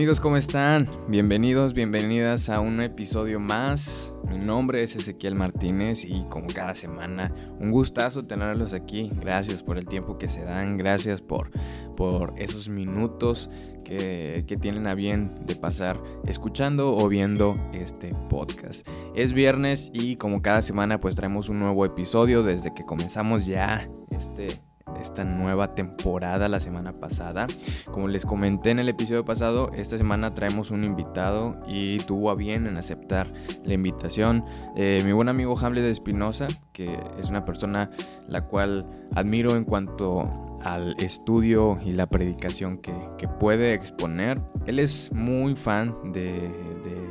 Amigos, ¿cómo están? Bienvenidos, bienvenidas a un episodio más. Mi nombre es Ezequiel Martínez y como cada semana, un gustazo tenerlos aquí. Gracias por el tiempo que se dan, gracias por, por esos minutos que, que tienen a bien de pasar escuchando o viendo este podcast. Es viernes y como cada semana pues traemos un nuevo episodio desde que comenzamos ya este esta nueva temporada la semana pasada. Como les comenté en el episodio pasado, esta semana traemos un invitado y tuvo a bien en aceptar la invitación. Eh, mi buen amigo Hamlet Espinosa, que es una persona la cual admiro en cuanto al estudio y la predicación que, puede exponer. Él es muy fan de,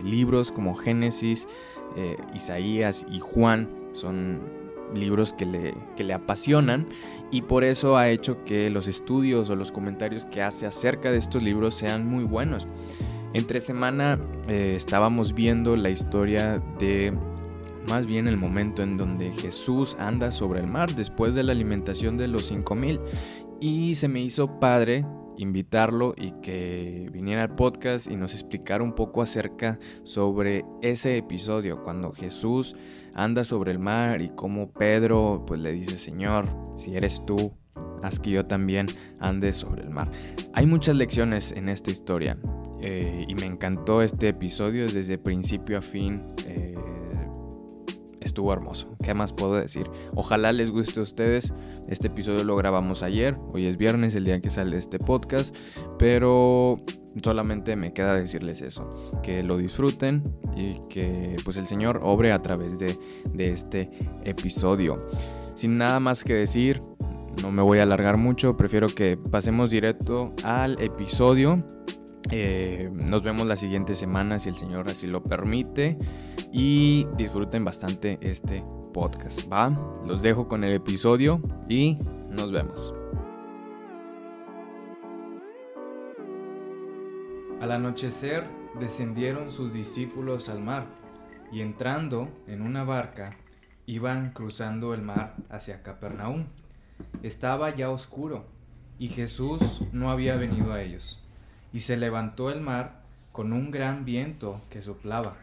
libros como Génesis, eh, Isaías y Juan. Son libros que le, le apasionan y por eso ha hecho que los estudios o los comentarios que hace acerca de estos libros sean muy buenos. Entre semana eh, estábamos viendo la historia de más bien el momento en donde Jesús anda sobre el mar después de la alimentación de los 5000 y se me hizo padre invitarlo y que viniera al podcast y nos explicara un poco acerca sobre ese episodio cuando Jesús anda sobre el mar y como Pedro pues le dice, Señor, si eres tú, haz que yo también ande sobre el mar. Hay muchas lecciones en esta historia eh, y me encantó este episodio desde principio a fin. Eh, hermoso. ¿Qué más puedo decir? Ojalá les guste a ustedes. Este episodio lo grabamos ayer. Hoy es viernes, el día que sale este podcast. Pero solamente me queda decirles eso, que lo disfruten y que pues el Señor obre a través de, este episodio. Sin nada más que decir, no me voy a alargar mucho, prefiero que pasemos directo al episodio. Eh, nos vemos la siguiente semana si el Señor así lo permite y disfruten bastante este podcast. Va, los dejo con el episodio y nos vemos. Al anochecer descendieron sus discípulos al mar, y entrando en una barca, iban cruzando el mar hacia Capernaum. Estaba ya oscuro, y Jesús no había venido a ellos. Y se levantó el mar con un gran viento que soplaba.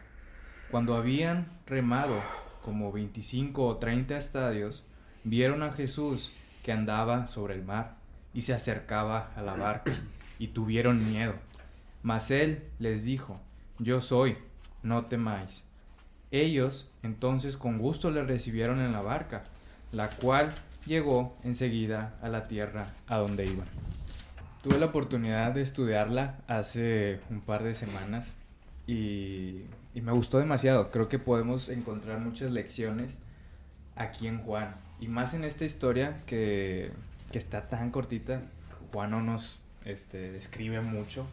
Cuando habían remado como veinticinco o treinta estadios, vieron a Jesús que andaba sobre el mar y se acercaba a la barca, y tuvieron miedo. Mas él les dijo, Yo soy, no temáis. Ellos entonces con gusto le recibieron en la barca, la cual llegó enseguida a la tierra a donde iban. Tuve la oportunidad de estudiarla hace un par de semanas y, me gustó demasiado. Creo que podemos encontrar muchas lecciones aquí en Juan. Y más en esta historia que, está tan cortita. Juan no nos este, describe mucho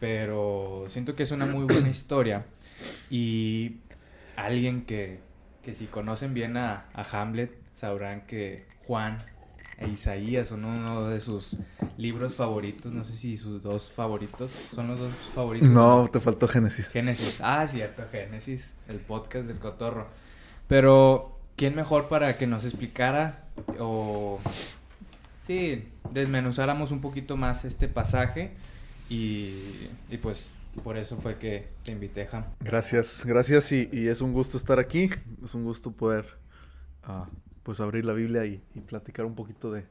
pero siento que es una muy buena historia y alguien que, que si conocen bien a, Hamlet sabrán que Juan e Isaías son uno de sus libros favoritos, no sé si sus dos favoritos, son los dos favoritos. No, te faltó Génesis. Génesis, ah, cierto, Génesis, el podcast del cotorro. Pero, ¿quién mejor para que nos explicara o, sí, desmenuzáramos un poquito más este pasaje? Y, pues por eso fue que te invité, Ham. Gracias, gracias y, es un gusto estar aquí. Es un gusto poder ah, pues abrir la Biblia y, platicar un poquito de,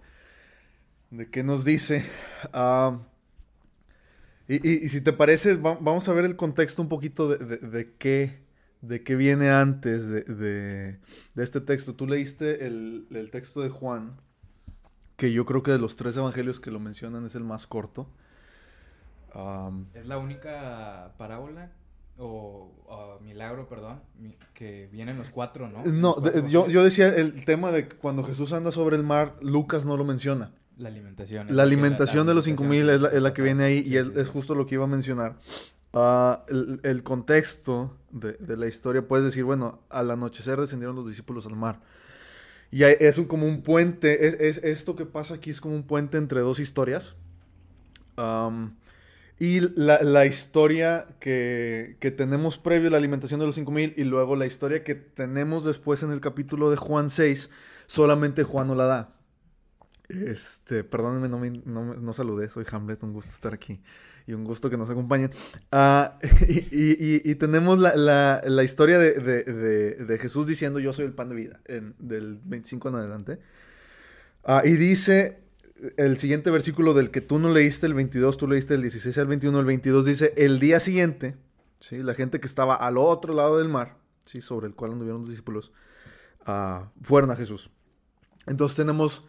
de qué nos dice. Ah, y, si te parece, vamos a ver el contexto un poquito de, qué, de qué viene antes de, este texto. Tú leíste el, el texto de Juan, que yo creo que de los tres evangelios que lo mencionan es el más corto. ¿Es la única parábola o milagro, perdón, que vienen los cuatro, ¿no? No, yo, yo, decía el tema de cuando Jesús anda sobre el mar, Lucas no lo menciona. La alimentación. La alimentación de los cinco mil es, la, que viene ahí y es, justo lo que iba a mencionar. Ah, el, contexto de, de, la historia, puedes decir, bueno, al anochecer descendieron los discípulos al mar. Y es como un puente, es, esto que pasa aquí es como un puente entre dos historias. Y la, historia que, tenemos previo a la alimentación de los 5000 y luego la historia que tenemos después en el capítulo de Juan 6, solamente Juan no la da. Este, perdónenme, no, no, saludé, soy Hamlet, un gusto estar aquí y un gusto que nos acompañen. Ah, y, tenemos la, historia de, Jesús diciendo yo soy el pan de vida, en, del 25 en adelante. Ah, y dice el siguiente versículo del que tú no leíste, el 22, tú leíste el 16 al 21, el 22 dice, el día siguiente, ¿sí? la gente que estaba al otro lado del mar, ¿sí? sobre el cual anduvieron los discípulos, uh, fueron a Jesús. Entonces tenemos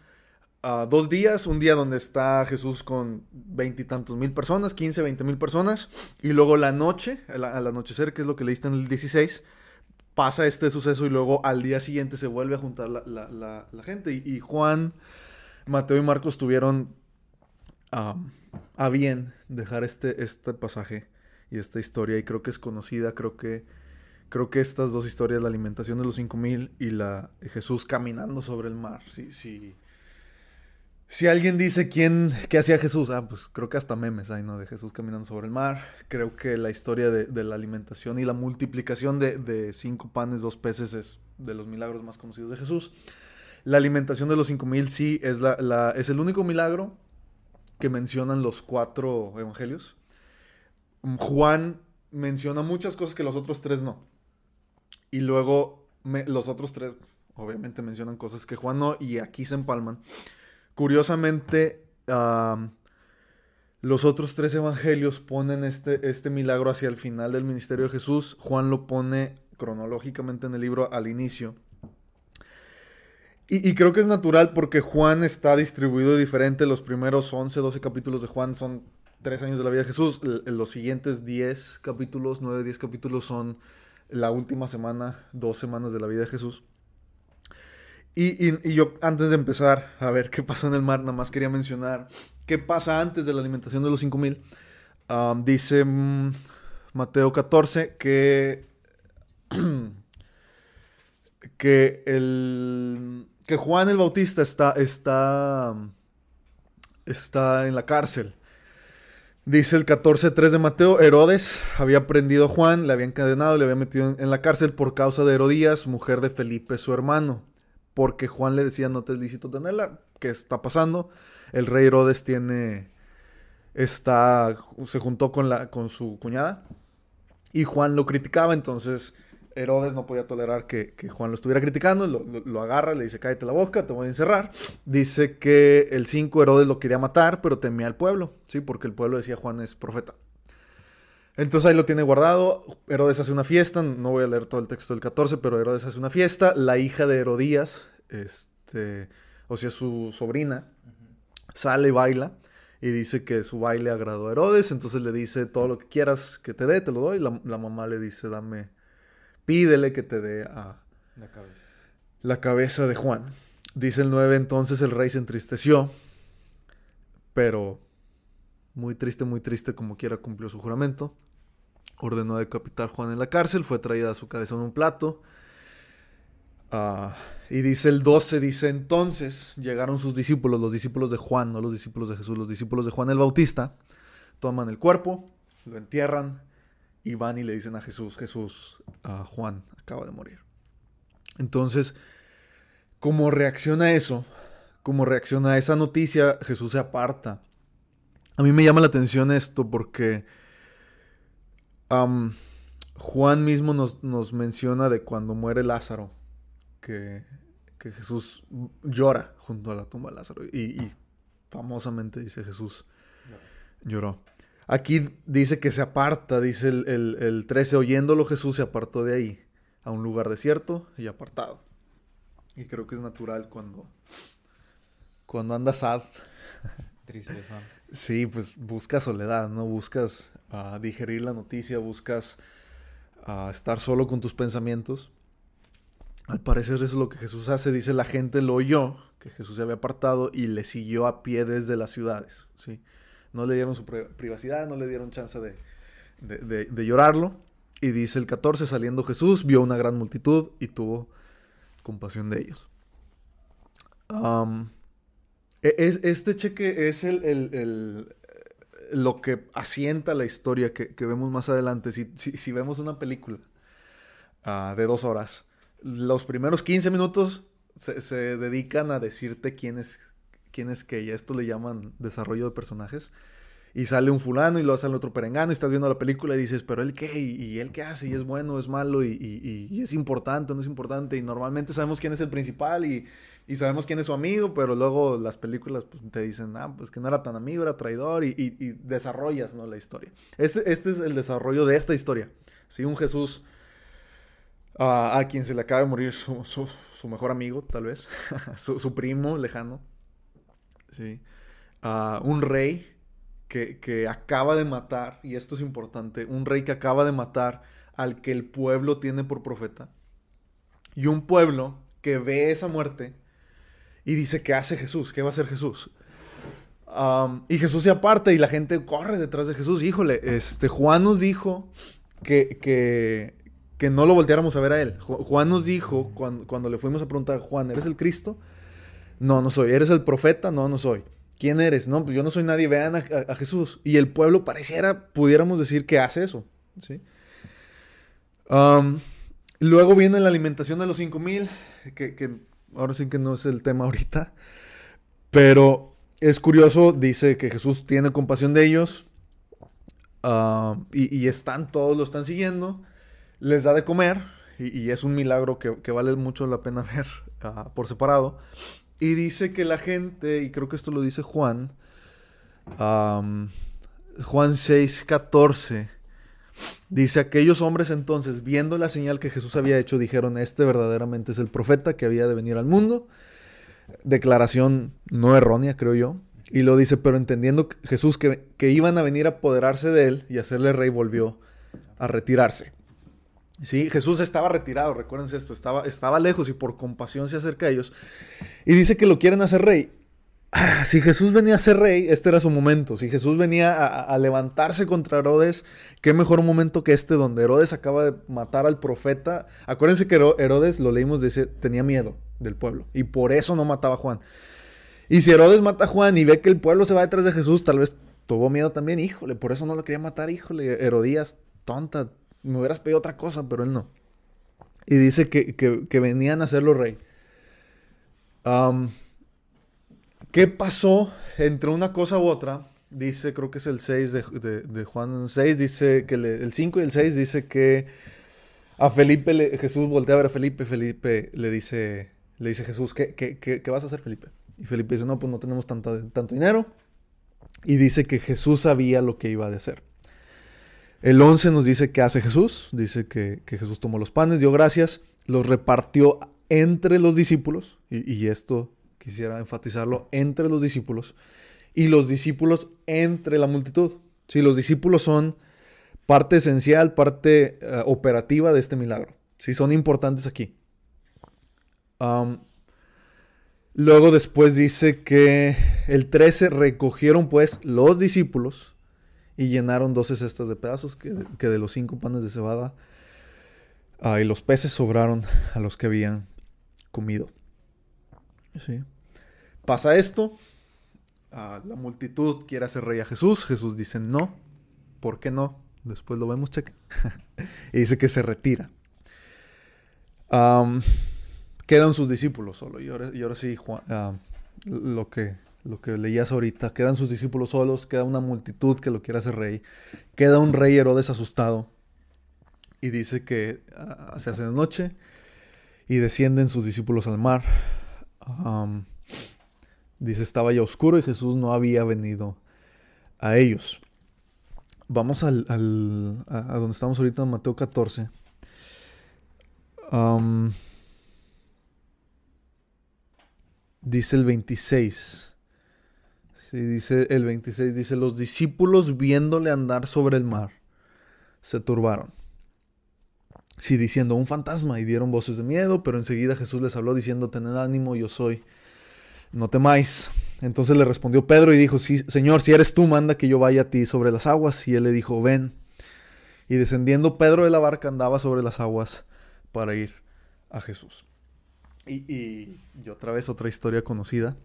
dos días, un día donde está Jesús con veintitantos mil personas, quince, veinte mil personas, y luego la noche, al, anochecer, que es lo que leíste en el 16, pasa este suceso y luego al día siguiente se vuelve a juntar la, gente. Y, Juan, Mateo y Marcos tuvieron a bien dejar este, este pasaje y esta historia, y creo que es conocida, creo que creo que estas dos historias, la alimentación de los cinco mil y la Jesús caminando sobre el mar, sí, si alguien dice quién, qué hacía Jesús, ah, pues creo que hasta memes hay, ¿no? De Jesús caminando sobre el mar. Creo que la historia de, la alimentación y la multiplicación de, cinco panes, dos peces es de los milagros más conocidos de Jesús. La alimentación de los cinco mil sí es, la, es el único milagro que mencionan los cuatro evangelios. Juan menciona muchas cosas que los otros tres no. Y luego los otros tres obviamente mencionan cosas que Juan no y aquí se empalman. Curiosamente, los otros tres evangelios ponen este, este milagro hacia el final del ministerio de Jesús. Juan lo pone cronológicamente en el libro al inicio. Y, creo que es natural porque Juan está distribuido diferente. Los primeros 11, 12 capítulos de Juan son tres años de la vida de Jesús. los siguientes 10 capítulos, 9, 10 capítulos son la última semana, dos semanas de la vida de Jesús. Y, yo, antes de empezar a ver qué pasa en el mar, nada más quería mencionar qué pasa antes de la alimentación de los 5000. Um, dice mm, Mateo 14 que, que, el, que Juan el Bautista está, está, está en la cárcel. Dice el 14.3 de Mateo, Herodes había prendido a Juan, le había encadenado, le había metido en la cárcel por causa de Herodías, mujer de Felipe, su hermano porque Juan le decía no te es lícito tenerla. ¿Qué está pasando? El rey Herodes tiene, está, se juntó con, la, con su cuñada y Juan lo criticaba, entonces Herodes no podía tolerar que, Juan lo estuviera criticando, lo, agarra, le dice cállate la boca, te voy a encerrar. Dice que el 5 Herodes lo quería matar, pero temía al pueblo, ¿sí? porque el pueblo decía Juan es profeta. Entonces ahí lo tiene guardado. Herodes hace una fiesta. No voy a leer todo el texto del 14, pero Herodes hace una fiesta. La hija de Herodías, este, o sea, su sobrina, sale y baila. Y dice que su baile agradó a Herodes. Entonces le dice todo lo que quieras que te dé, te lo doy. La, la mamá le dice, dame, pídele que te dé a la cabeza. la cabeza de Juan. Dice el 9, entonces el rey se entristeció. Pero muy triste, muy triste, como quiera cumplió su juramento ordenó decapitar a Juan en la cárcel, fue traída a su cabeza en un plato. Ah, y dice el 12, dice entonces llegaron sus discípulos, los discípulos de Juan, no los discípulos de Jesús, los discípulos de Juan el Bautista, toman el cuerpo, lo entierran y van y le dicen a Jesús, Jesús, a Juan acaba de morir. Entonces, como reacciona a eso, como reacciona a esa noticia, Jesús se aparta. A mí me llama la atención esto porque Juan mismo nos, menciona de cuando muere Lázaro, que, Jesús llora junto a la tumba de Lázaro. Y, famosamente dice Jesús lloró. Aquí dice que se aparta, dice el, el, 13, oyéndolo Jesús se apartó de ahí, a un lugar desierto y apartado. Y creo que es natural cuando, cuando andas sad. Tristeza. Sí, pues buscas soledad, ¿no? Buscas uh, digerir la noticia, buscas uh, estar solo con tus pensamientos. Al parecer eso es lo que Jesús hace. Dice la gente lo oyó, que Jesús se había apartado y le siguió a pie desde las ciudades. ¿sí? No le dieron su privacidad, no le dieron chance de, de, llorarlo. Y dice el 14, saliendo Jesús, vio una gran multitud y tuvo compasión de ellos. E-, es, este cheque es el, lo que asienta la historia que, vemos más adelante. Si, vemos una película ah, de dos horas, los primeros 15 minutos se, dedican a decirte quién es, quién es que, y esto le llaman desarrollo de personajes. Y sale un fulano y luego sale otro perengano y estás viendo la película y dices, pero él qué, y, él qué hace, y es bueno, es malo, y, es importante, no es importante. Y normalmente sabemos quién es el principal y, sabemos quién es su amigo, pero luego las películas pues, te dicen, ah, pues que no era tan amigo, era traidor, y, desarrollas ¿no? la historia. Este, este, es el desarrollo de esta historia. ¿sí? Un Jesús a quien se le acaba de morir su, mejor amigo, tal vez, su, primo lejano. ¿Sí? un rey que, acaba de matar, y esto es importante, un rey que acaba de matar al que el pueblo tiene por profeta. Y un pueblo que ve esa muerte y dice, ¿qué hace Jesús? ¿Qué va a hacer Jesús? y Jesús se aparta y la gente corre detrás de Jesús. Híjole, este, Juan nos dijo que, que, no lo volteáramos a ver a él. Juan nos dijo, cuando, cuando le fuimos a preguntar, Juan, ¿eres el Cristo? No, no soy. ¿Eres el profeta? No, no soy. ¿Quién eres? No, pues yo no soy nadie, vean a, Jesús. Y el pueblo pareciera, pudiéramos decir que hace eso. ¿sí? luego viene la alimentación de los 5000, que, que ahora sí que no es el tema ahorita. Pero es curioso, dice que Jesús tiene compasión de ellos. y, están, todos lo están siguiendo. Les da de comer. Y, es un milagro que, vale mucho la pena ver ah, por separado. Y dice que la gente, y creo que esto lo dice Juan, Juan 6, 14, dice, aquellos hombres entonces, viendo la señal que Jesús había hecho, dijeron, este verdaderamente es el profeta que había de venir al mundo. Declaración no errónea, creo yo. Y lo dice, pero entendiendo Jesús que, que iban a venir a apoderarse de él y hacerle rey, volvió a retirarse. Sí, Jesús estaba retirado, recuérdense esto, estaba, estaba lejos y por compasión se acerca a ellos. Y dice que lo quieren hacer rey. Si Jesús venía a ser rey, este era su momento. Si Jesús venía a, levantarse contra Herodes, qué mejor momento que este donde Herodes acaba de matar al profeta. Acuérdense que Herodes, lo leímos, dice, tenía miedo del pueblo y por eso no mataba a Juan. Y si Herodes mata a Juan y ve que el pueblo se va detrás de Jesús, tal vez tuvo miedo también, híjole, por eso no lo quería matar, híjole, Herodías, tonta, me hubieras pedido otra cosa, pero él no. Y dice que, venían a hacerlo rey. ¿Qué pasó entre una cosa u otra? Dice, creo que es el 6 de, Juan 6, dice que el 5 y el 6 dice que a Felipe, Jesús voltea a ver a Felipe, Felipe le dice, le dice Jesús, ¿qué, qué, vas a hacer Felipe? Y Felipe dice, no, pues no tenemos tanto, tanto dinero. Y dice que Jesús sabía lo que iba a hacer. El 11 nos dice qué hace Jesús. Dice que, Jesús tomó los panes, dio gracias, los repartió entre los discípulos. Y, esto quisiera enfatizarlo, entre los discípulos. Y los discípulos entre la multitud. Sí, los discípulos son parte esencial, parte eh, operativa de este milagro. Sí, son importantes aquí. luego después dice que el 13 recogieron pues los discípulos y llenaron 12 cestas de pedazos que, de los cinco panes de cebada ah, y los peces sobraron a los que habían comido. ¿Sí? Pasa esto, ah, la multitud quiere hacer rey a Jesús, Jesús dice no, ¿por qué no? Después lo vemos, cheque. y dice que se retira. quedan sus discípulos solo. Y ahora, y ahora sí, Juan, ah, lo que lo que leías ahorita, quedan sus discípulos solos, queda una multitud que lo quiere hacer rey, queda un rey Herodes asustado y dice que ah, se hace de noche y descienden sus discípulos al mar. dice estaba ya oscuro y Jesús no había venido a ellos. Vamos al, a, donde estamos ahorita en Mateo 14. dice el 26. Sí, dice el 26, dice, los discípulos viéndole andar sobre el mar, se turbaron. Sí, diciendo, un fantasma, y dieron voces de miedo, pero enseguida Jesús les habló diciendo, tened ánimo, yo soy, no temáis. Entonces le respondió Pedro y dijo, sí, Señor, si eres tú, manda que yo vaya a ti sobre las aguas. Y él le dijo, ven. Y descendiendo Pedro de la barca andaba sobre las aguas para ir a Jesús. Y, y, otra vez otra historia conocida.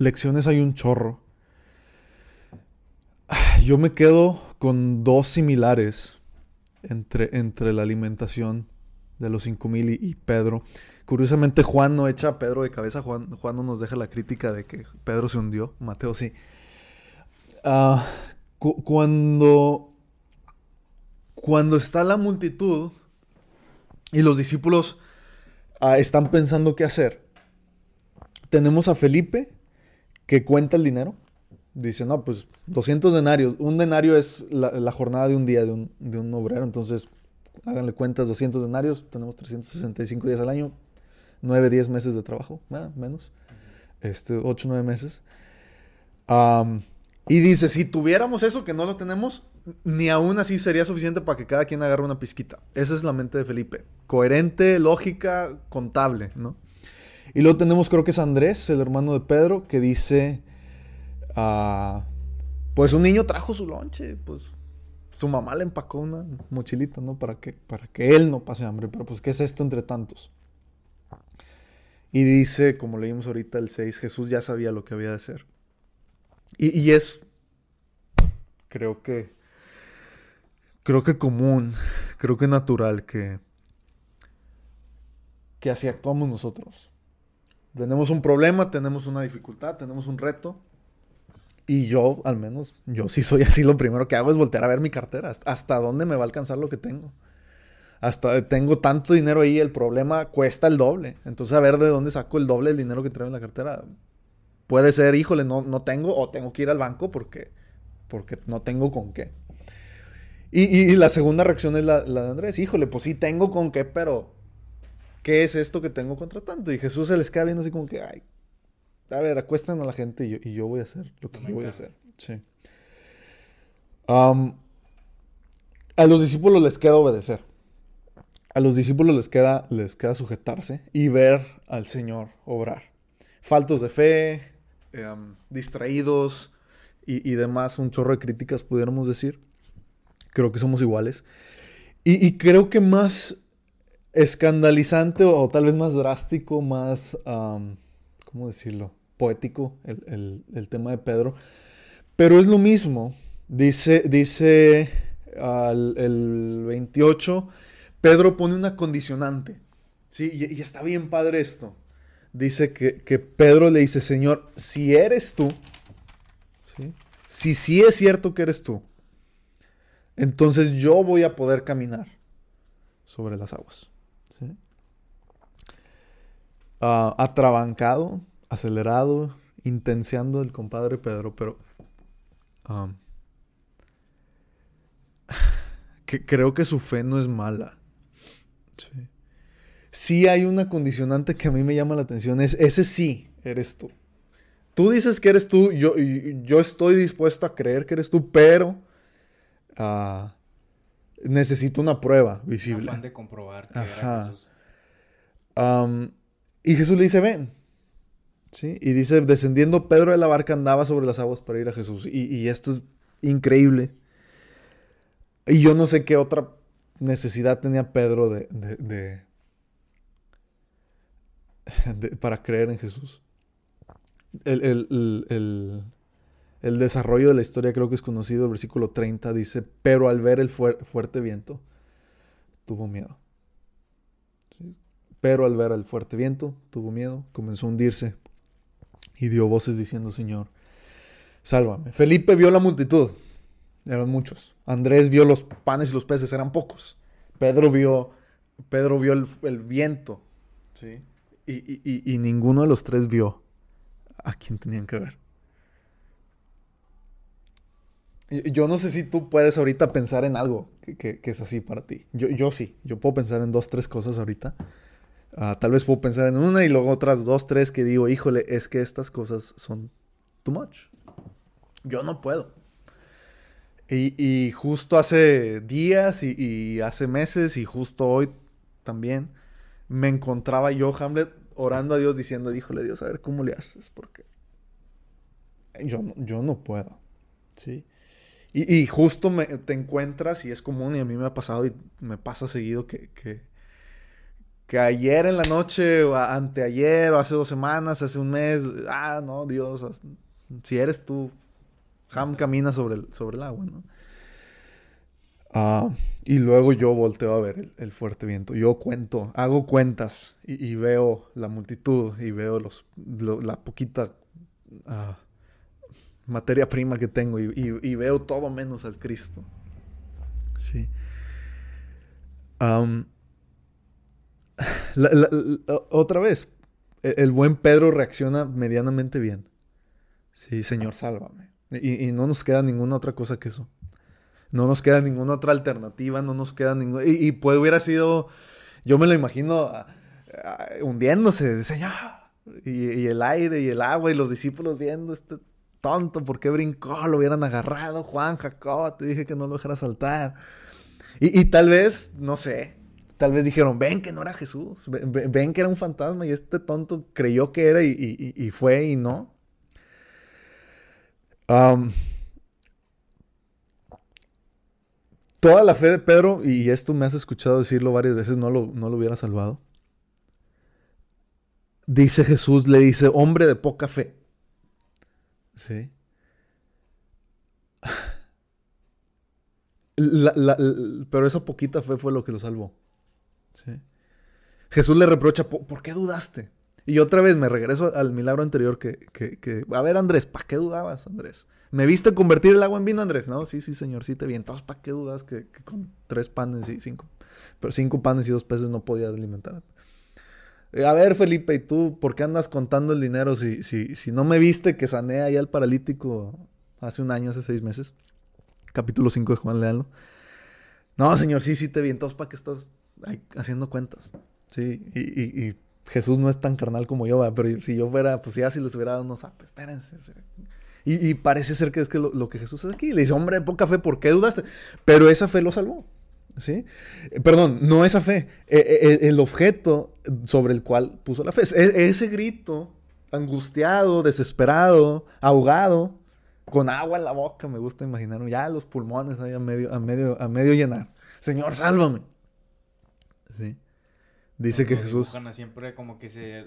Lecciones hay un chorro. Yo me quedo con dos similares entre, entre la alimentación de los 5000 y, y Pedro. curiosamente Juan no echa a Pedro de cabeza, Juan, Juan no nos deja la crítica de que Pedro se hundió, Mateo sí. Ah, cuando, cuando está la multitud y los discípulos ah, están pensando qué hacer, tenemos a Felipe que cuenta el dinero. Dice, no, pues 200 denarios. Un denario es la, jornada de un día de un, de un, obrero. Entonces, háganle cuentas, 200 denarios. Tenemos 365 días al año. 9, 10 meses de trabajo. Menos. Este, 8, 9 meses. y dice, si tuviéramos eso, que no lo tenemos, ni aún así sería suficiente para que cada quien agarre una pizquita. Esa es la mente de Felipe. Coherente, lógica, contable, ¿no? Y luego tenemos, creo que es Andrés, el hermano de Pedro, que dice, ah, pues un niño trajo su lonche, pues su mamá le empacó una mochilita, ¿no? Para que, para que él no pase hambre, pero pues ¿qué es esto entre tantos? Y dice, como leímos ahorita el 6, Jesús ya sabía lo que había de hacer. Y, y es, creo que, creo que común, creo que natural que, que así actuamos nosotros. Tenemos un problema, tenemos una dificultad, tenemos un reto. Y yo, al menos, yo sí soy así, lo primero que hago es voltear a ver mi cartera. Hasta dónde me va a alcanzar lo que tengo. Hasta tengo tanto dinero ahí, el problema cuesta el doble. Entonces, a ver de dónde saco el doble del dinero que traigo en la cartera. Puede ser, híjole, no, no tengo, o tengo que ir al banco porque, porque no tengo con qué. Y, la segunda reacción es la, la de Andrés. Híjole, pues sí tengo con qué, pero ¿qué es esto que tengo contra tanto? Y Jesús se les queda viendo así como que, ay, a ver, acuestan a la gente y yo, voy a hacer lo que yo voy a hacer. Sí. a los discípulos les queda obedecer. A los discípulos les queda, les queda sujetarse y ver al Señor obrar. Faltos de fe, em, distraídos y, demás, un chorro de críticas pudiéramos decir. Creo que somos iguales. y creo que más escandalizante o, tal vez más drástico, más, ¿cómo decirlo? Poético el, tema de Pedro. Pero es lo mismo. Dice, dice el 28, Pedro pone una condicionante. ¿sí? Y, está bien padre esto. Dice que, Pedro le dice, Señor, si eres tú, si sí es cierto que eres tú, entonces yo voy a poder caminar sobre las aguas. Ah, atrabancado, acelerado, intenciando el compadre Pedro, pero que creo que su fe no es mala. Sí. hay una condicionante que a mí me llama la atención, es ese sí eres tú. Tú dices que eres tú, yo, yo estoy dispuesto a creer que eres tú, pero uh, necesito una prueba visible. Afán de comprobar que Ajá. Y Jesús le dice, ven. ¿Sí? Y dice, descendiendo Pedro de la barca andaba sobre las aguas para ir a Jesús. Y, esto es increíble. Y yo no sé qué otra necesidad tenía Pedro de, de, para creer en Jesús. El, el, el desarrollo de la historia creo que es conocido. El versículo 30 dice, pero al ver el fuerte viento, tuvo miedo. Pero al ver el fuerte viento, tuvo miedo, comenzó a hundirse y dio voces diciendo, Señor, sálvame. Felipe vio la multitud, eran muchos. Andrés vio los panes y los peces, eran pocos. Pedro vio, Pedro vio el, viento, ¿sí? y ninguno de los tres vio a quien tenían que ver. Yo no sé si tú puedes ahorita pensar en algo que, es así para ti. Yo, yo, sí, yo puedo pensar en dos, tres cosas ahorita. Ah, tal vez puedo pensar en una y luego otras dos, tres que digo, híjole, es que estas cosas son too much. Yo no puedo. Y, justo hace días y, hace meses y justo hoy también me encontraba yo, Hamlet, orando a Dios diciendo, híjole Dios, a ver cómo le haces, porque yo yo no puedo. ¿sí? Y, justo te encuentras, y es común, y a mí me ha pasado, y me pasa seguido, que, ayer en la noche, o anteayer, o hace dos semanas, hace un mes, ah, no, Dios, si eres tú, Ham camina sobre el, sobre el agua, ¿no? Ah, y luego yo volteo a ver el, fuerte viento. Yo cuento, hago cuentas y, veo la multitud y veo los, la poquita ah, materia prima que tengo y, veo todo menos al Cristo. Sí. Otra vez, e, el buen Pedro reacciona medianamente bien. Sí, Señor, sálvame. y no nos queda ninguna otra cosa que eso. No nos queda ninguna otra alternativa, no nos queda ninguna... Y, puede hubiera sido, yo me lo imagino hundiéndose, Señor. Y, el aire y el agua y los discípulos viendo este tonto, ¿por qué brincó? Lo hubieran agarrado, Juan, Jacob, te dije que no lo dejara saltar. Y, tal vez, no sé, tal vez dijeron, ven que no era Jesús, ven, que era un fantasma y este tonto creyó que era y, fue y no. Toda la fe de Pedro, y esto me has escuchado decirlo varias veces, no lo, no lo hubiera salvado. Dice Jesús, le dice, hombre de poca fe. ¿Sí? pero esa poquita fe fue lo que lo salvó. ¿Sí? Jesús le reprocha, ¿por, qué dudaste? Y otra vez me regreso al milagro anterior que, que, que a ver Andrés, ¿para qué dudabas, Andrés? ¿Me viste convertir el agua en vino, Andrés? No, sí, sí, señor, sí te vi. Entonces, ¿para qué dudas que, con tres panes y cinco, pero cinco panes y dos peces no podías alimentar? Eh, a ver, Felipe, ¿y tú por qué andas contando el dinero si, si, si no me viste que sané ahí al paralítico hace un año, hace seis meses? Capítulo 5 de Juan Lealo. No, señor, sí, sí te vi. Entonces, ¿para qué estás haciendo cuentas? Sí, y, Jesús no es tan carnal como yo, pero si yo fuera, pues ya si les hubiera dado unos, ah, pues espérense. Y, parece ser que es que lo, que Jesús hace aquí. Le dice, hombre poca fe, ¿por qué dudaste? Pero esa fe lo salvó. ¿Sí? Eh, perdón, no esa fe. Eh, eh, el, objeto sobre el cual puso la fe. ese grito angustiado, desesperado, ahogado, con agua en la boca, me gusta imaginar. Ya los pulmones ahí a medio, a medio, a medio llenar. Señor, sálvame. ¿Sí? Dice que Jesús. siempre como que se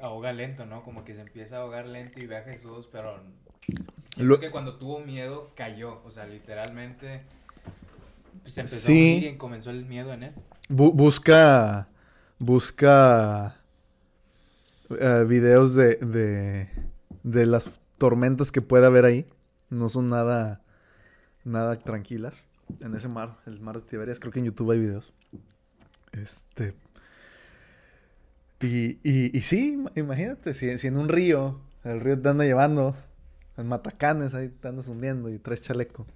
ahoga lento, ¿no? Como que se empieza a ahogar lento y ve a Jesús, pero Siento que cuando tuvo miedo cayó, o sea, literalmente se empezó a y comenzó el miedo en él. busca busca eh, videos de, de, de las tormentas que puede haber ahí. No son nada nada tranquilas en ese mar, el mar de Tiberias. Creo que en YouTube hay videos. Este. Y, y, sí, imagínate, si, en un río, el río te anda llevando en matacanes ahí te andas hundiendo y tres chaleco.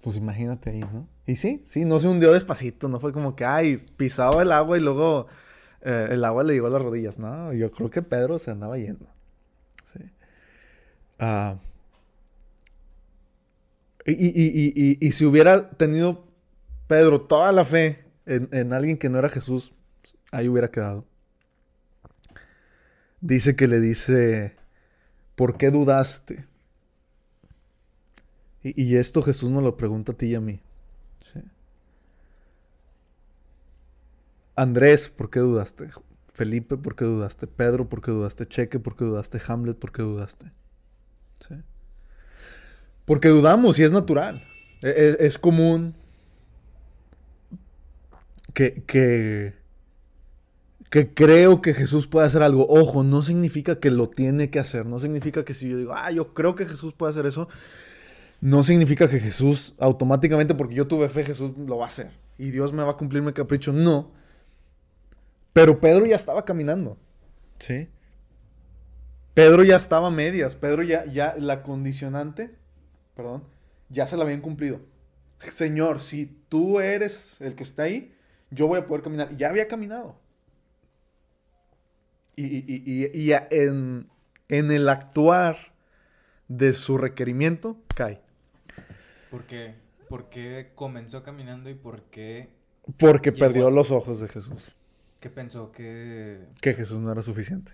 Pues imagínate ahí, ¿no? Y sí, sí, no se hundió despacito, no fue como que, ay, pisaba el agua y luego eh, el agua le llegó a las rodillas, ¿no? Yo creo que Pedro se andaba yendo. Sí. Ah. y, y, y, y, si hubiera tenido Pedro toda la fe en, en alguien que no era Jesús, ahí hubiera quedado. Dice que le dice, ¿por qué dudaste? Y, esto Jesús nos lo pregunta a ti y a mí. Andrés, ¿por qué dudaste? Felipe, ¿por qué dudaste? Pedro, ¿por qué dudaste? Cheque, ¿por qué dudaste? Hamlet, ¿por qué dudaste? Porque dudamos y es natural. E, e, es, común que, que, que, creo que Jesús puede hacer algo. Ojo, no significa que lo tiene que hacer. No significa que si yo digo, ah, yo creo que Jesús puede hacer eso, no significa que Jesús automáticamente, porque yo tuve fe, Jesús lo va a hacer. Y Dios me va a cumplir mi capricho. No. Pero Pedro ya estaba caminando. ¿Sí? Pedro ya estaba a medias. Pedro ya, ya, la condicionante, perdón, ya se la habían cumplido. Señor, si tú eres el que está ahí, yo voy a poder caminar. Ya había caminado. Y, y en, en el actuar de su requerimiento, cae. ¿Por qué? ¿Por qué comenzó caminando y por qué... Porque perdió los ojos de Jesús. ¿Qué pensó? Que... Que Jesús no era suficiente.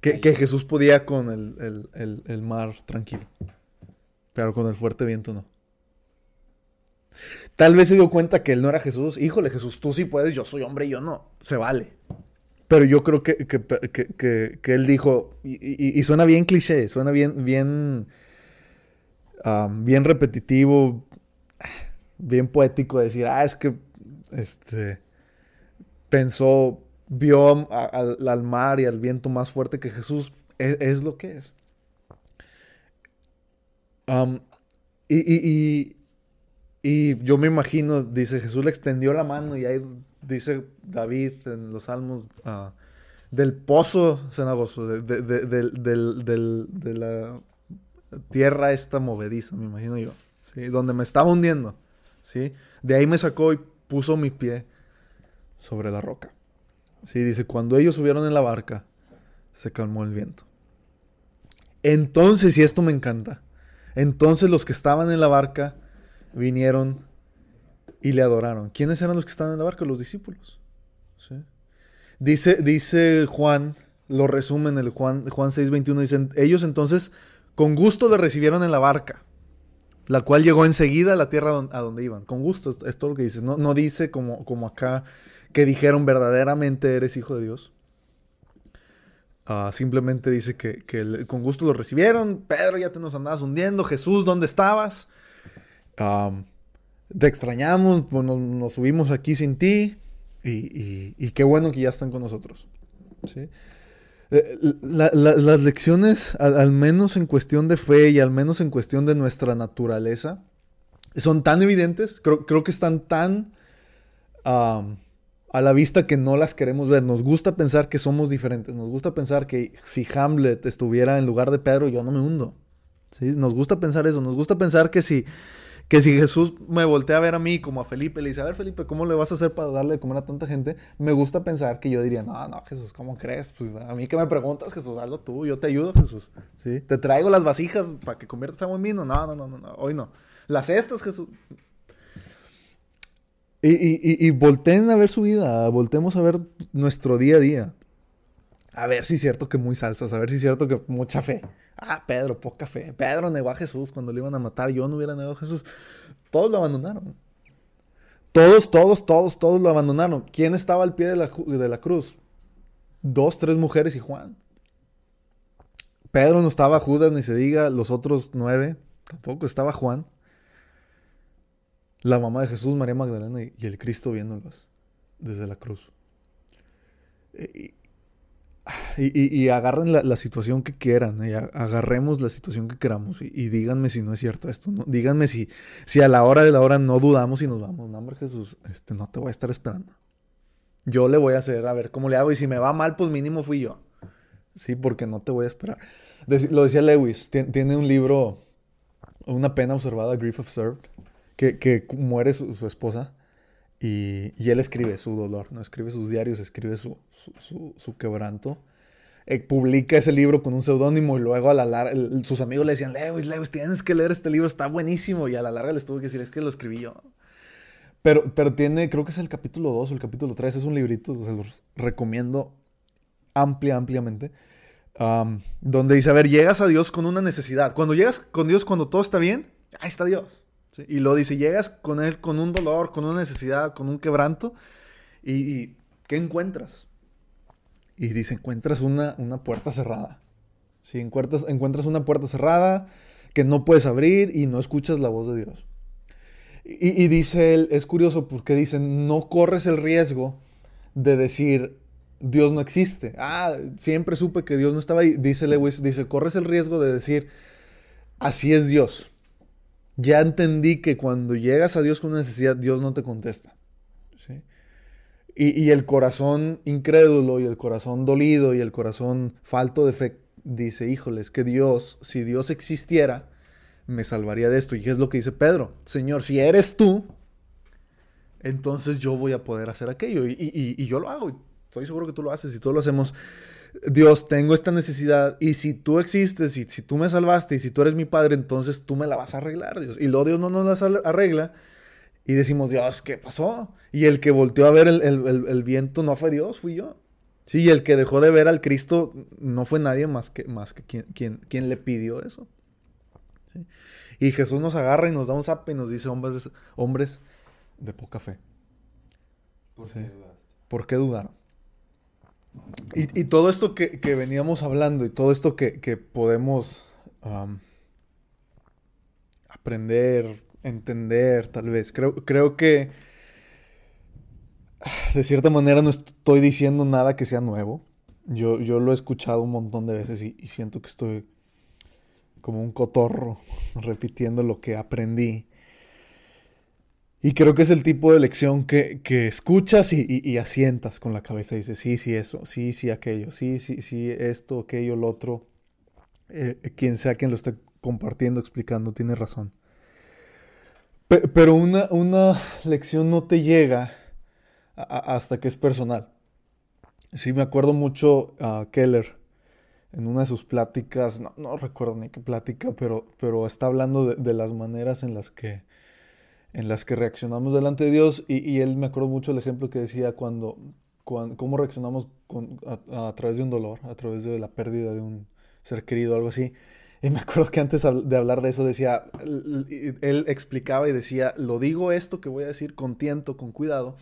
Que, Jesús podía con el, mar tranquilo. Pero con el fuerte viento no. Tal vez se dio cuenta que él no era Jesús. Híjole, Jesús, tú sí puedes, yo soy hombre y yo no. Se vale. Pero yo creo que, que, él dijo, y, suena bien cliché, suena bien, bien bien repetitivo, bien poético decir, ah, es que este, pensó, vio al, mar y al viento más fuerte que Jesús, es, lo que es. y, yo me imagino, dice, Jesús le extendió la mano y ahí dice David en los salmos, ah, del pozo cenagoso, de, de, la tierra esta movediza, me imagino yo, ¿sí? donde me estaba hundiendo. ¿sí? De ahí me sacó y puso mi pie sobre la roca. Sí, dice, cuando ellos subieron en la barca, se calmó el viento. Entonces, y esto me encanta, entonces los que estaban en la barca vinieron y le adoraron. ¿Quiénes eran los que estaban en la barca? Los discípulos. Dice, dice Juan, lo resumen el Juan, Juan 6:21, dicen, ellos entonces con gusto le recibieron en la barca la cual llegó enseguida a la tierra a donde iban. Con gusto, es, todo lo que dice. No, no dice como, como acá que dijeron verdaderamente eres hijo de Dios. Ah, simplemente dice que, con gusto lo recibieron. Pedro, ya te nos andabas hundiendo. Jesús, ¿dónde estabas? Te extrañamos, pues nos, subimos aquí sin ti. Y, qué bueno que ya están con nosotros. Eh, las lecciones, al, menos en cuestión de fe y al menos en cuestión de nuestra naturaleza, son tan evidentes, creo, que están tan a la vista que no las queremos ver. Nos gusta pensar que somos diferentes, nos gusta pensar que si Hamlet estuviera en lugar de Pedro, yo no me hundo. Nos gusta pensar eso, nos gusta pensar que si que si Jesús me voltea a ver a mí como a Felipe, le dice, a ver Felipe, ¿cómo le vas a hacer para darle de comer a tanta gente? Me gusta pensar que yo diría, no, no, Jesús, ¿cómo crees? Pues a mí que me preguntas, Jesús, hazlo tú, yo te ayudo, Jesús. ¿Sí? Te traigo las vasijas para que conviertas agua en vino. No, no, no, no, no, hoy no. Las estas, Jesús. Y, y, y, volteen a ver su vida, voltemos a ver nuestro día a día. A ver si es cierto que muy salsas, a ver si es cierto que mucha fe. Ah, Pedro, poca fe. Pedro negó a Jesús cuando le iban a matar. Yo no hubiera negado a Jesús. Todos lo abandonaron. Todos, todos, todos, todos lo abandonaron. ¿Quién estaba al pie de la, de la cruz? Dos, tres mujeres y Juan. Pedro no estaba, Judas ni se diga, los otros nueve tampoco, estaba Juan. La mamá de Jesús, María Magdalena y, el Cristo viéndolos desde la cruz. Y, y, agarren la, situación que quieran, ¿eh? agarremos la situación que queramos y, díganme si no es cierto esto. ¿no? Díganme si, si a la hora de la hora no dudamos y nos vamos. No, hombre Jesús, este, no te voy a estar esperando. Yo le voy a hacer, a ver cómo le hago. Y si me va mal, pues mínimo fui yo. Sí, porque no te voy a esperar. lo decía Lewis, tiene un libro, Una pena observada, Grief Observed, que, que muere su esposa. Y, él escribe su dolor, ¿no? Escribe sus diarios, escribe su, su, quebranto. Eh, publica ese libro con un seudónimo y luego a la larga sus amigos le decían, Lewis, Lewis, tienes que leer este libro, está buenísimo. Y a la larga les tuve que decir, es que lo escribí yo. Pero, pero tiene, creo que es el capítulo 2 o el capítulo 3, es un librito, se los recomiendo amplia, ampliamente. donde dice, a ver, llegas a Dios con una necesidad. Cuando llegas con Dios cuando todo está bien, ahí está Dios. Y lo dice, llegas con él con un dolor, con una necesidad, con un quebranto, y, ¿qué encuentras? Y dice, encuentras una, una puerta cerrada. ¿Sí? Encuentras, encuentras una puerta cerrada que no puedes abrir y no escuchas la voz de Dios. Y, dice él, es curioso porque dice, no corres el riesgo de decir, Dios no existe. Ah, siempre supe que Dios no estaba ahí. Dice Lewis, dice, corres el riesgo de decir, así es Dios ya entendí que cuando llegas a Dios con necesidad, Dios no te contesta. Y, el corazón incrédulo y el corazón dolido y el corazón falto de fe dice, híjole, es que Dios, si Dios existiera, me salvaría de esto. Y es lo que dice Pedro, Señor, si eres tú, entonces yo voy a poder hacer aquello. Y, y yo lo hago. Estoy seguro que tú lo haces y todos lo hacemos. Dios, tengo esta necesidad y si tú existes y si tú me salvaste y si tú eres mi padre, entonces tú me la vas a arreglar, Dios. Y luego Dios no nos la arregla y decimos, Dios, ¿qué pasó? Y el que volteó a ver el, viento no fue Dios, fui yo. Sí, y el que dejó de ver al Cristo no fue nadie más que, más que quien, quien, le pidió eso. Y Jesús nos agarra y nos da un zap y nos dice, hombres, hombres de poca fe. ¿Por qué ¿Por qué dudaron? Y, todo esto que, veníamos hablando y todo esto que, podemos aprender, entender, tal vez. Creo, creo que de cierta manera no estoy diciendo nada que sea nuevo. Yo, yo lo he escuchado un montón de veces y, siento que estoy como un cotorro repitiendo lo que aprendí. Y creo que es el tipo de lección que, escuchas y, asientas con la cabeza y dices, sí, sí, eso, sí, sí, aquello, sí, sí, sí, esto, aquello, lo otro. Eh, quien sea quien lo esté compartiendo, explicando, tiene razón. Pero una, una lección no te llega hasta que es personal. Sí, me acuerdo mucho a Keller en una de sus pláticas, no, recuerdo ni qué plática, pero, pero está hablando de, las maneras en las que, en las que reaccionamos delante de Dios y, él me acuerdo mucho el ejemplo que decía cuando, cuando cómo reaccionamos a, través de un dolor, a través de la pérdida de un ser querido, algo así. Y me acuerdo que antes de hablar de eso decía, él explicaba y decía, lo digo esto que voy a decir con tiento, con cuidado,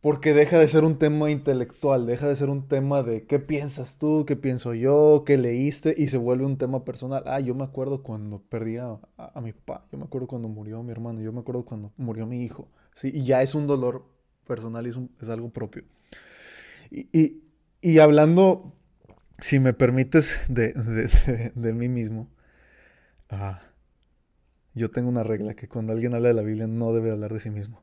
porque deja de ser un tema intelectual, deja de ser un tema de qué piensas tú, qué pienso yo, qué leíste, y se vuelve un tema personal. Ah, yo me acuerdo cuando perdí a, mi papá, yo me acuerdo cuando murió mi hermano, yo me acuerdo cuando murió mi hijo. ¿sí? Y ya es un dolor personal y es, algo propio. Y, hablando, si me permites, de, de, mí mismo, ah, yo tengo una regla que cuando alguien habla de la Biblia no debe hablar de sí mismo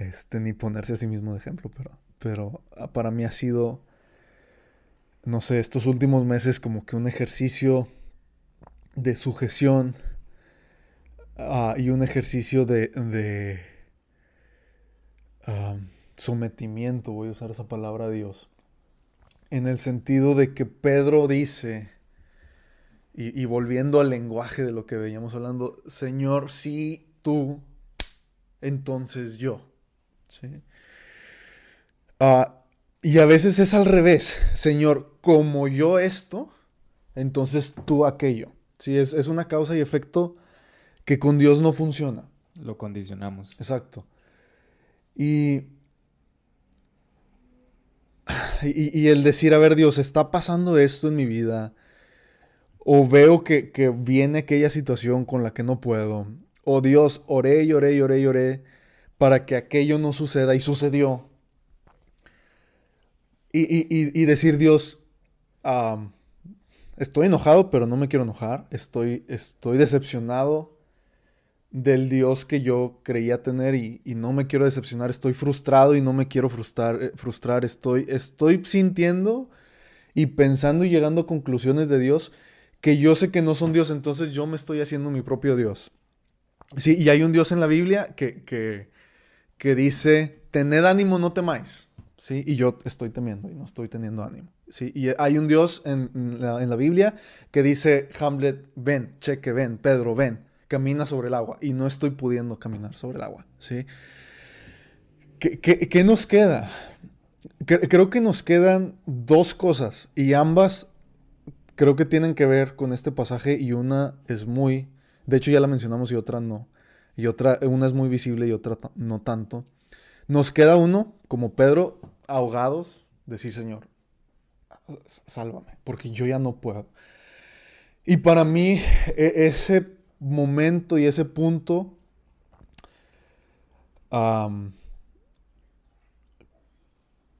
este, ni ponerse a sí mismo de ejemplo, pero, pero ah, para mí ha sido, no sé, estos últimos meses como que un ejercicio de sujeción ah, y un ejercicio de, de ah, sometimiento, voy a usar esa palabra a Dios, en el sentido de que Pedro dice, y, y volviendo al lenguaje de lo que veníamos hablando, Señor, si tú, entonces yo. Ah, y a veces es al revés, Señor, como yo esto, entonces tú aquello. ¿sí? Es, es una causa y efecto que con Dios no funciona. Lo condicionamos. Exacto. Y, y, el decir, a ver, Dios, está pasando esto en mi vida, o veo que, que viene aquella situación con la que no puedo, o Dios, oré y oré y oré y oré, para que aquello no suceda y sucedió. Y, decir, Dios, estoy enojado, pero no me quiero enojar. Estoy, estoy decepcionado del Dios que yo creía tener y, no me quiero decepcionar. Estoy frustrado y no me quiero frustrar. Eh, frustrar. Estoy, estoy sintiendo y pensando y llegando a conclusiones de Dios que yo sé que no son Dios, entonces yo me estoy haciendo mi propio Dios. Sí, y hay un Dios en la Biblia que, que, que dice, tened ánimo, no temáis. ¿Sí? Y yo estoy temiendo y no estoy teniendo ánimo. ¿sí? Y hay un Dios en, la, Biblia que dice, Hamlet, ven, cheque, ven, Pedro, ven, camina sobre el agua. Y no estoy pudiendo caminar sobre el agua. ¿sí? ¿Qué, nos queda? Creo que nos quedan dos cosas y ambas creo que tienen que ver con este pasaje y una es muy, de hecho ya la mencionamos y otra no y otra, una es muy visible y otra no tanto. Nos queda uno, como Pedro, ahogados, decir, Señor, sálvame, porque yo ya no puedo. Y para mí, e, ese momento y ese punto,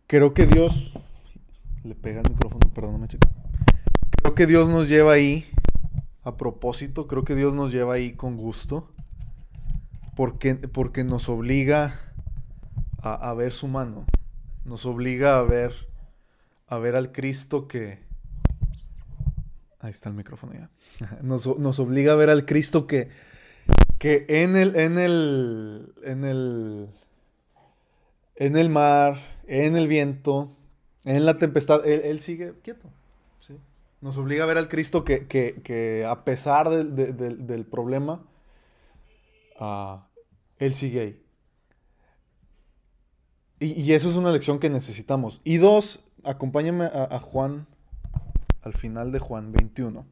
creo que Dios, le pega el micrófono, perdóname, chico. Creo que Dios nos lleva ahí a propósito, creo que Dios nos lleva ahí con gusto porque, porque nos obliga a, ver su mano, nos obliga a ver, a ver al Cristo que... Ahí está el micrófono ya. Nos, obliga a ver al Cristo que, que en el, en el, en el, en el mar, en el viento, en la tempestad, Él, sigue quieto. Nos obliga a ver al Cristo que, que, a pesar del problema, uh, él sigue ahí. Y, eso es una lección que necesitamos. Y dos, acompáñame a, Juan, al final de Juan 21.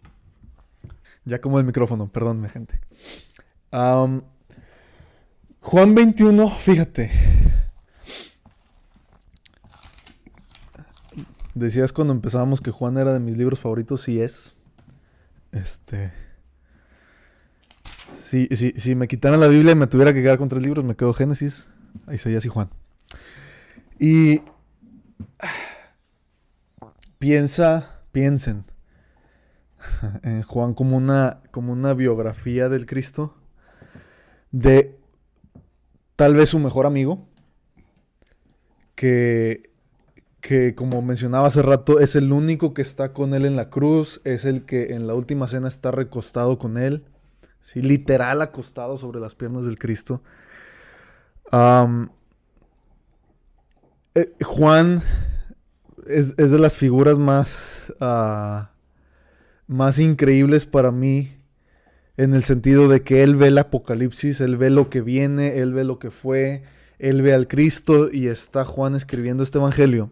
Ya como el micrófono, perdónme gente. Juan 21, fíjate. Decías cuando empezábamos que Juan era de mis libros favoritos, sí es. Este. Si, si, si me quitaran la Biblia y me tuviera que quedar con tres libros, me quedo Génesis, Isaías y Juan. Y piensa, piensen en Juan como una, como una biografía del Cristo de tal vez su mejor amigo, que, que como mencionaba hace rato, es el único que está con él en la cruz, es el que en la última cena está recostado con él, literal acostado sobre las piernas del Cristo. Eh, Juan es, de las figuras más, ah, más increíbles para mí en el sentido de que él ve el apocalipsis, él ve lo que viene, él ve lo que fue, él ve al Cristo y está Juan escribiendo este evangelio.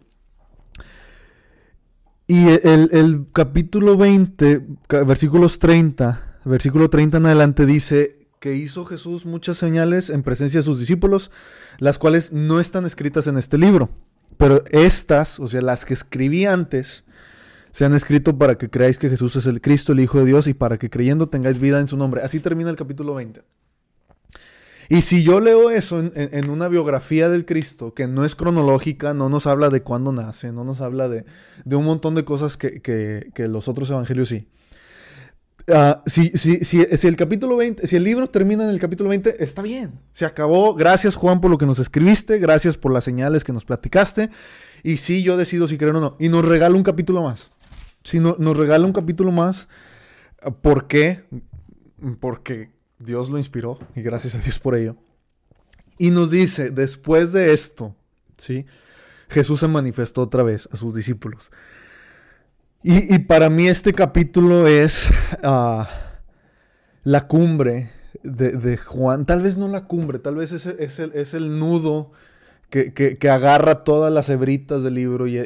Y el, el, capítulo 20, versículos 30, versículo 30 en adelante dice que hizo Jesús muchas señales en presencia de sus discípulos, las cuales no están escritas en este libro. Pero estas, o sea, las que escribí antes, se han escrito para que creáis que Jesús es el Cristo, el Hijo de Dios, y para que creyendo tengáis vida en su nombre. Así termina el capítulo 20. Y si yo leo eso en, una biografía del Cristo, que no es cronológica, no nos habla de cuándo nace, no nos habla de, un montón de cosas que, los otros evangelios sí. Ah, si, el capítulo 20, si el libro termina en el capítulo 20, está bien. Se acabó. Gracias, Juan, por lo que nos escribiste. Gracias por las señales que nos platicaste. Y sí, yo decido si creer o no. Y nos regala un capítulo más. Si no, nos regala un capítulo más. ¿Por qué? Porque Dios lo inspiró y gracias a Dios por ello. Y nos dice, después de esto, ¿sí? Jesús se manifestó otra vez a sus discípulos. Y, para mí este capítulo es ah, la cumbre de, Juan. Tal vez no la cumbre, tal vez es, el, nudo que, agarra todas las hebritas del libro y,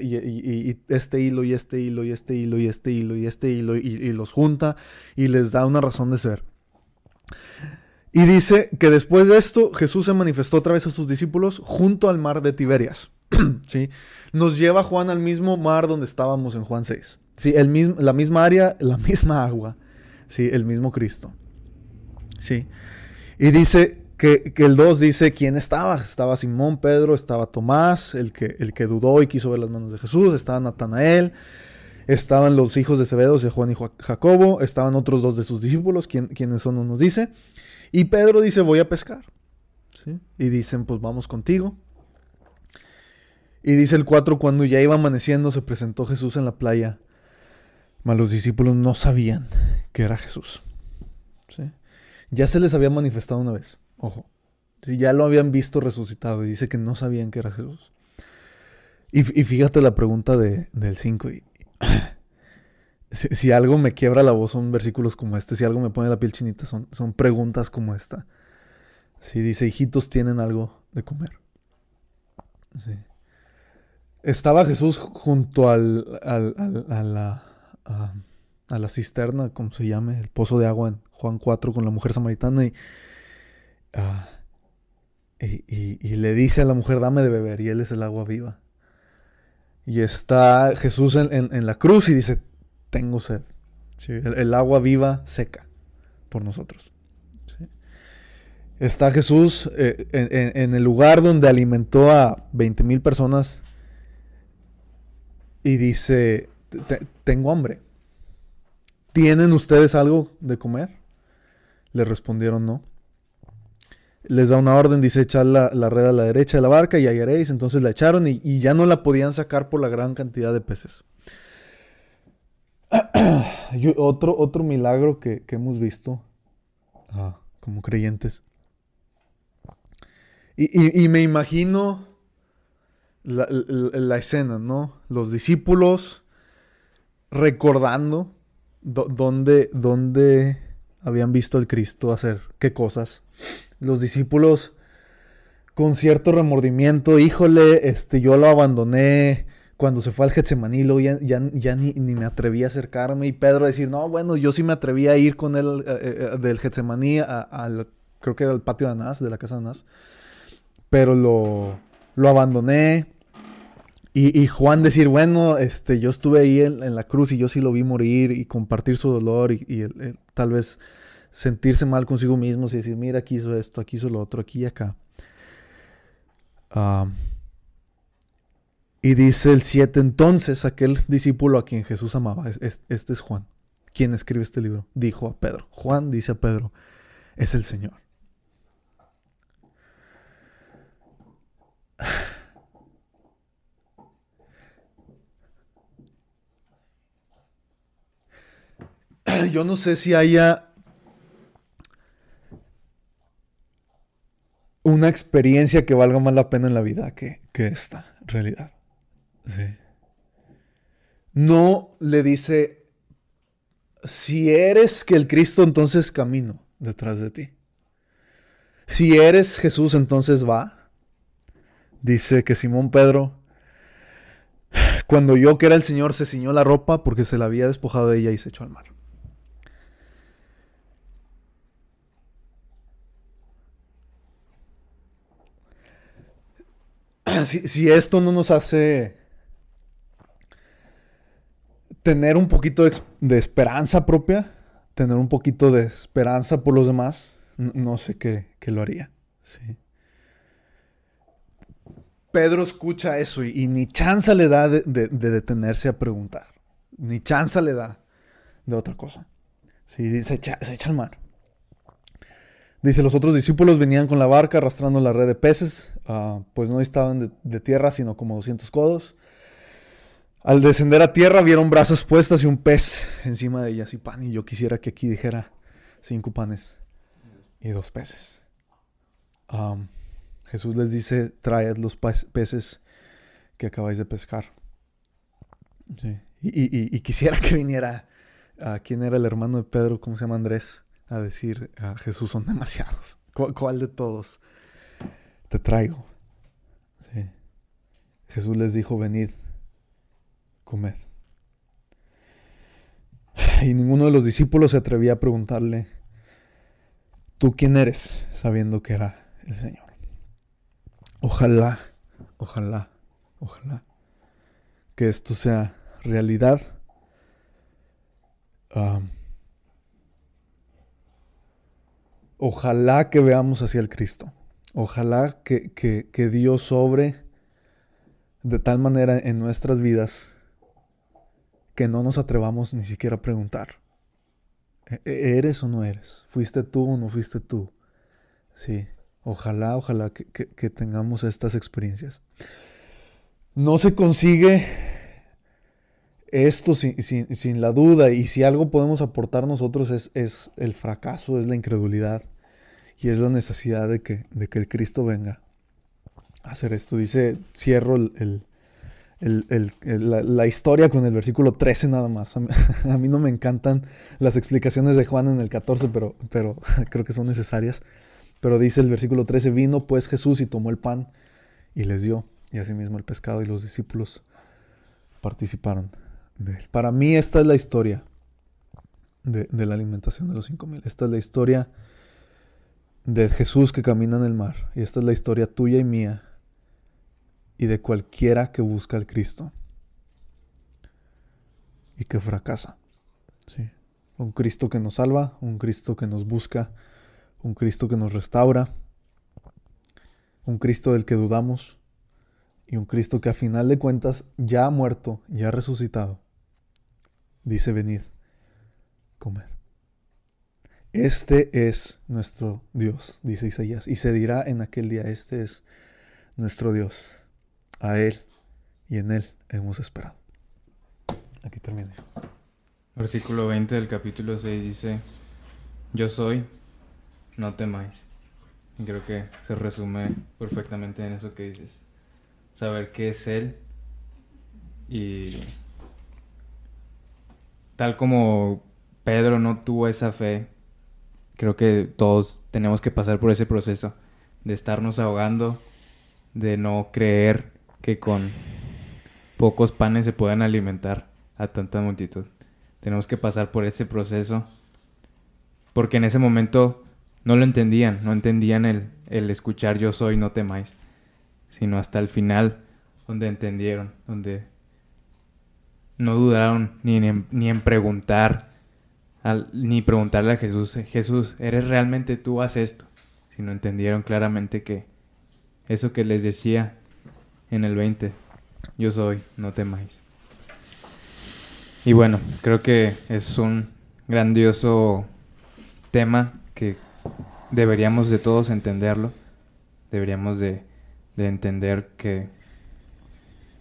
este hilo y este hilo y este hilo y este hilo y este hilo y los junta y les da una razón de ser. Y dice que después de esto Jesús se manifestó otra vez a sus discípulos junto al mar de Tiberias. ¿sí? Nos lleva Juan al mismo mar donde estábamos en Juan 6. ¿Sí? El mismo, la misma área, la misma agua. ¿sí? El mismo Cristo. ¿sí? Y dice que, el 2 dice quién estaba. Estaba Simón, Pedro, estaba Tomás, el que, el que dudó y quiso ver las manos de Jesús. Estaba Natanael. Estaban los hijos de Zebedos, de Juan y Jacobo. Estaban otros dos de sus discípulos, quienes son, nos dice. Y Pedro dice, voy a pescar. Y dicen, pues vamos contigo. Y dice el 4, cuando ya iba amaneciendo, se presentó Jesús en la playa. Los discípulos no sabían que era Jesús. Ya se les había manifestado una vez, ojo. Ya lo habían visto resucitado y dice que no sabían que era Jesús. Y, fíjate la pregunta de, del 5. Si, algo me quiebra la voz son versículos como este, si algo me pone la piel chinita son, son preguntas como esta. Si dice, hijitos tienen algo de comer. Estaba Jesús junto al, al, a, la, a, la, cisterna, como se llame, el pozo de agua en Juan 4 con la mujer samaritana ah, y, y, le dice a la mujer, dame de beber, y él es el agua viva. Y está Jesús en, en la cruz y dice, tengo sed. El, agua viva seca por nosotros. Está Jesús eh, en, el lugar donde alimentó a 20 mil personas y dice, tengo hambre. ¿Tienen ustedes algo de comer? Le respondieron no. Les da una orden, dice echar la, red a la derecha de la barca y hallaréis. Entonces la echaron y, y ya no la podían sacar por la gran cantidad de peces. otro, otro milagro que, hemos visto ah, como creyentes. Y, me imagino la, escena, ¿no? Los discípulos recordando dónde, dónde habían visto al Cristo hacer qué cosas. Los discípulos con cierto remordimiento, híjole, este, yo lo abandoné, cuando se fue al Getsemaní, ya, ya, ni, me atreví a acercarme. Y Pedro decir, no, bueno, yo sí me atreví a ir con él eh, eh, eh, del Getsemaní al, creo que era el patio de Anás, de la casa de Anás. Pero lo, lo abandoné. Y, Juan decir, bueno, este, yo estuve ahí en, la cruz y yo sí lo vi morir y compartir su dolor y, tal vez sentirse mal consigo mismos y decir, mira, aquí hizo esto, aquí hizo lo otro, aquí y acá. Ah, y dice el 7, entonces aquel discípulo a quien Jesús amaba, este es Juan, quien escribe este libro, dijo a Pedro, Juan dice a Pedro, es el Señor. Yo no sé si haya una experiencia que valga más la pena en la vida que, que esta realidad. No le dice, si eres que el Cristo, entonces camino detrás de ti. Si eres Jesús, entonces va. Dice que Simón Pedro, cuando yo que era el Señor, se ciñó la ropa porque se la había despojado de ella y se echó al mar. Si, esto no nos hace tener un poquito de, esperanza propia, tener un poquito de esperanza por los demás, no, sé qué, lo haría. Pedro escucha eso y, ni chance le da de, detenerse a preguntar. Ni chance le da de otra cosa. Sí, se echa, se echa al mar. Dice, los otros discípulos venían con la barca arrastrando la red de peces, ah, pues no estaban de, tierra, sino como 200 codos. Al descender a tierra vieron brasas puestas y un pez encima de ellas y pan. Y yo quisiera que aquí dijera cinco panes y dos peces. Jesús les dice, traed los peces que acabáis de pescar. Y, quisiera que viniera, a ¿quién era el hermano de Pedro? ¿Cómo se llama Andrés? A decir, a Jesús son demasiados. ¿Cuál, de todos te traigo? Jesús les dijo, venid comed. Y ninguno de los discípulos se atrevía a preguntarle, ¿tú quién eres? sabiendo que era el Señor. Ojalá, ojalá, ojalá que esto sea realidad. ojalá que veamos hacia el Cristo. Ojalá que, que Dios sobre de tal manera en nuestras vidas que no nos atrevamos ni siquiera a preguntar. ¿E-, e-, ¿Eres o no eres? ¿Fuiste tú o no fuiste tú? Sí, ojalá, ojalá que, tengamos estas experiencias. No se consigue esto sin, la duda y si algo podemos aportar nosotros es, es, el fracaso, es la incredulidad y es la necesidad de que, de que el Cristo venga a hacer esto. Dice, cierro el la, historia con el versículo 13 nada más. A mí, no me encantan las explicaciones de Juan en el 14, pero, pero creo que son necesarias. Pero dice el versículo 13, vino pues Jesús y tomó el pan y les dio, y asimismo el pescado y los discípulos participaron de él. Para mí esta es la historia de, de la alimentación de los 5000. Esta es la historia de Jesús que camina en el mar. Y esta es la historia tuya y mía y de cualquiera que busca al Cristo y que fracasa. Un Cristo que nos salva, un Cristo que nos busca, un Cristo que nos restaura, un Cristo del que dudamos y un Cristo que a final de cuentas ya ha muerto, ya ha resucitado. Dice, venid, comer. Este es nuestro Dios, dice Isaías, y se dirá en aquel día, este es nuestro Dios a Él y en Él hemos esperado. Aquí termina. Versículo 20 del capítulo 6 dice, yo soy, no temáis. Y creo que se resume perfectamente en eso que dices. Saber qué es Él y tal como Pedro no tuvo esa fe, creo que todos tenemos que pasar por ese proceso de estarnos ahogando, de no creer que con pocos panes se puedan alimentar a tanta multitud. Tenemos que pasar por ese proceso porque en ese momento no lo entendían, no entendían el, el escuchar yo soy, no temáis, sino hasta el final donde entendieron, donde no dudaron ni en, ni en preguntar ni preguntarle a Jesús, Jesús, ¿eres realmente tú? Haz esto. Sino entendieron claramente que eso que les decía en el 20, yo soy, no temáis. Y bueno, creo que es un grandioso tema que deberíamos de todos entenderlo. Deberíamos de, de entender que,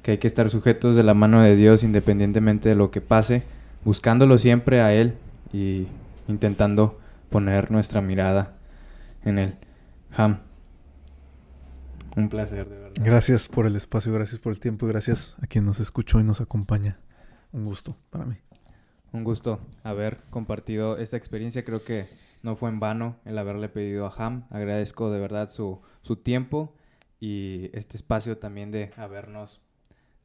que hay que estar sujetos de la mano de Dios independientemente de lo que pase, buscándolo siempre a Él y intentando poner nuestra mirada en Él. Ham, un placer, de verdad. Gracias por el espacio, gracias por el tiempo y gracias a quien nos escuchó y nos acompaña. Un gusto para mí. Un gusto haber compartido esta experiencia. Creo que no fue en vano el haberle pedido a Ham. Agradezco de verdad su, su tiempo y este espacio también de habernos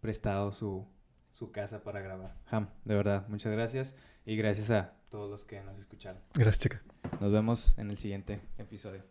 prestado su, su casa para grabar. Ham, de verdad, muchas gracias y gracias a todos los que nos escucharon. Gracias, chica. Nos vemos en el siguiente episodio.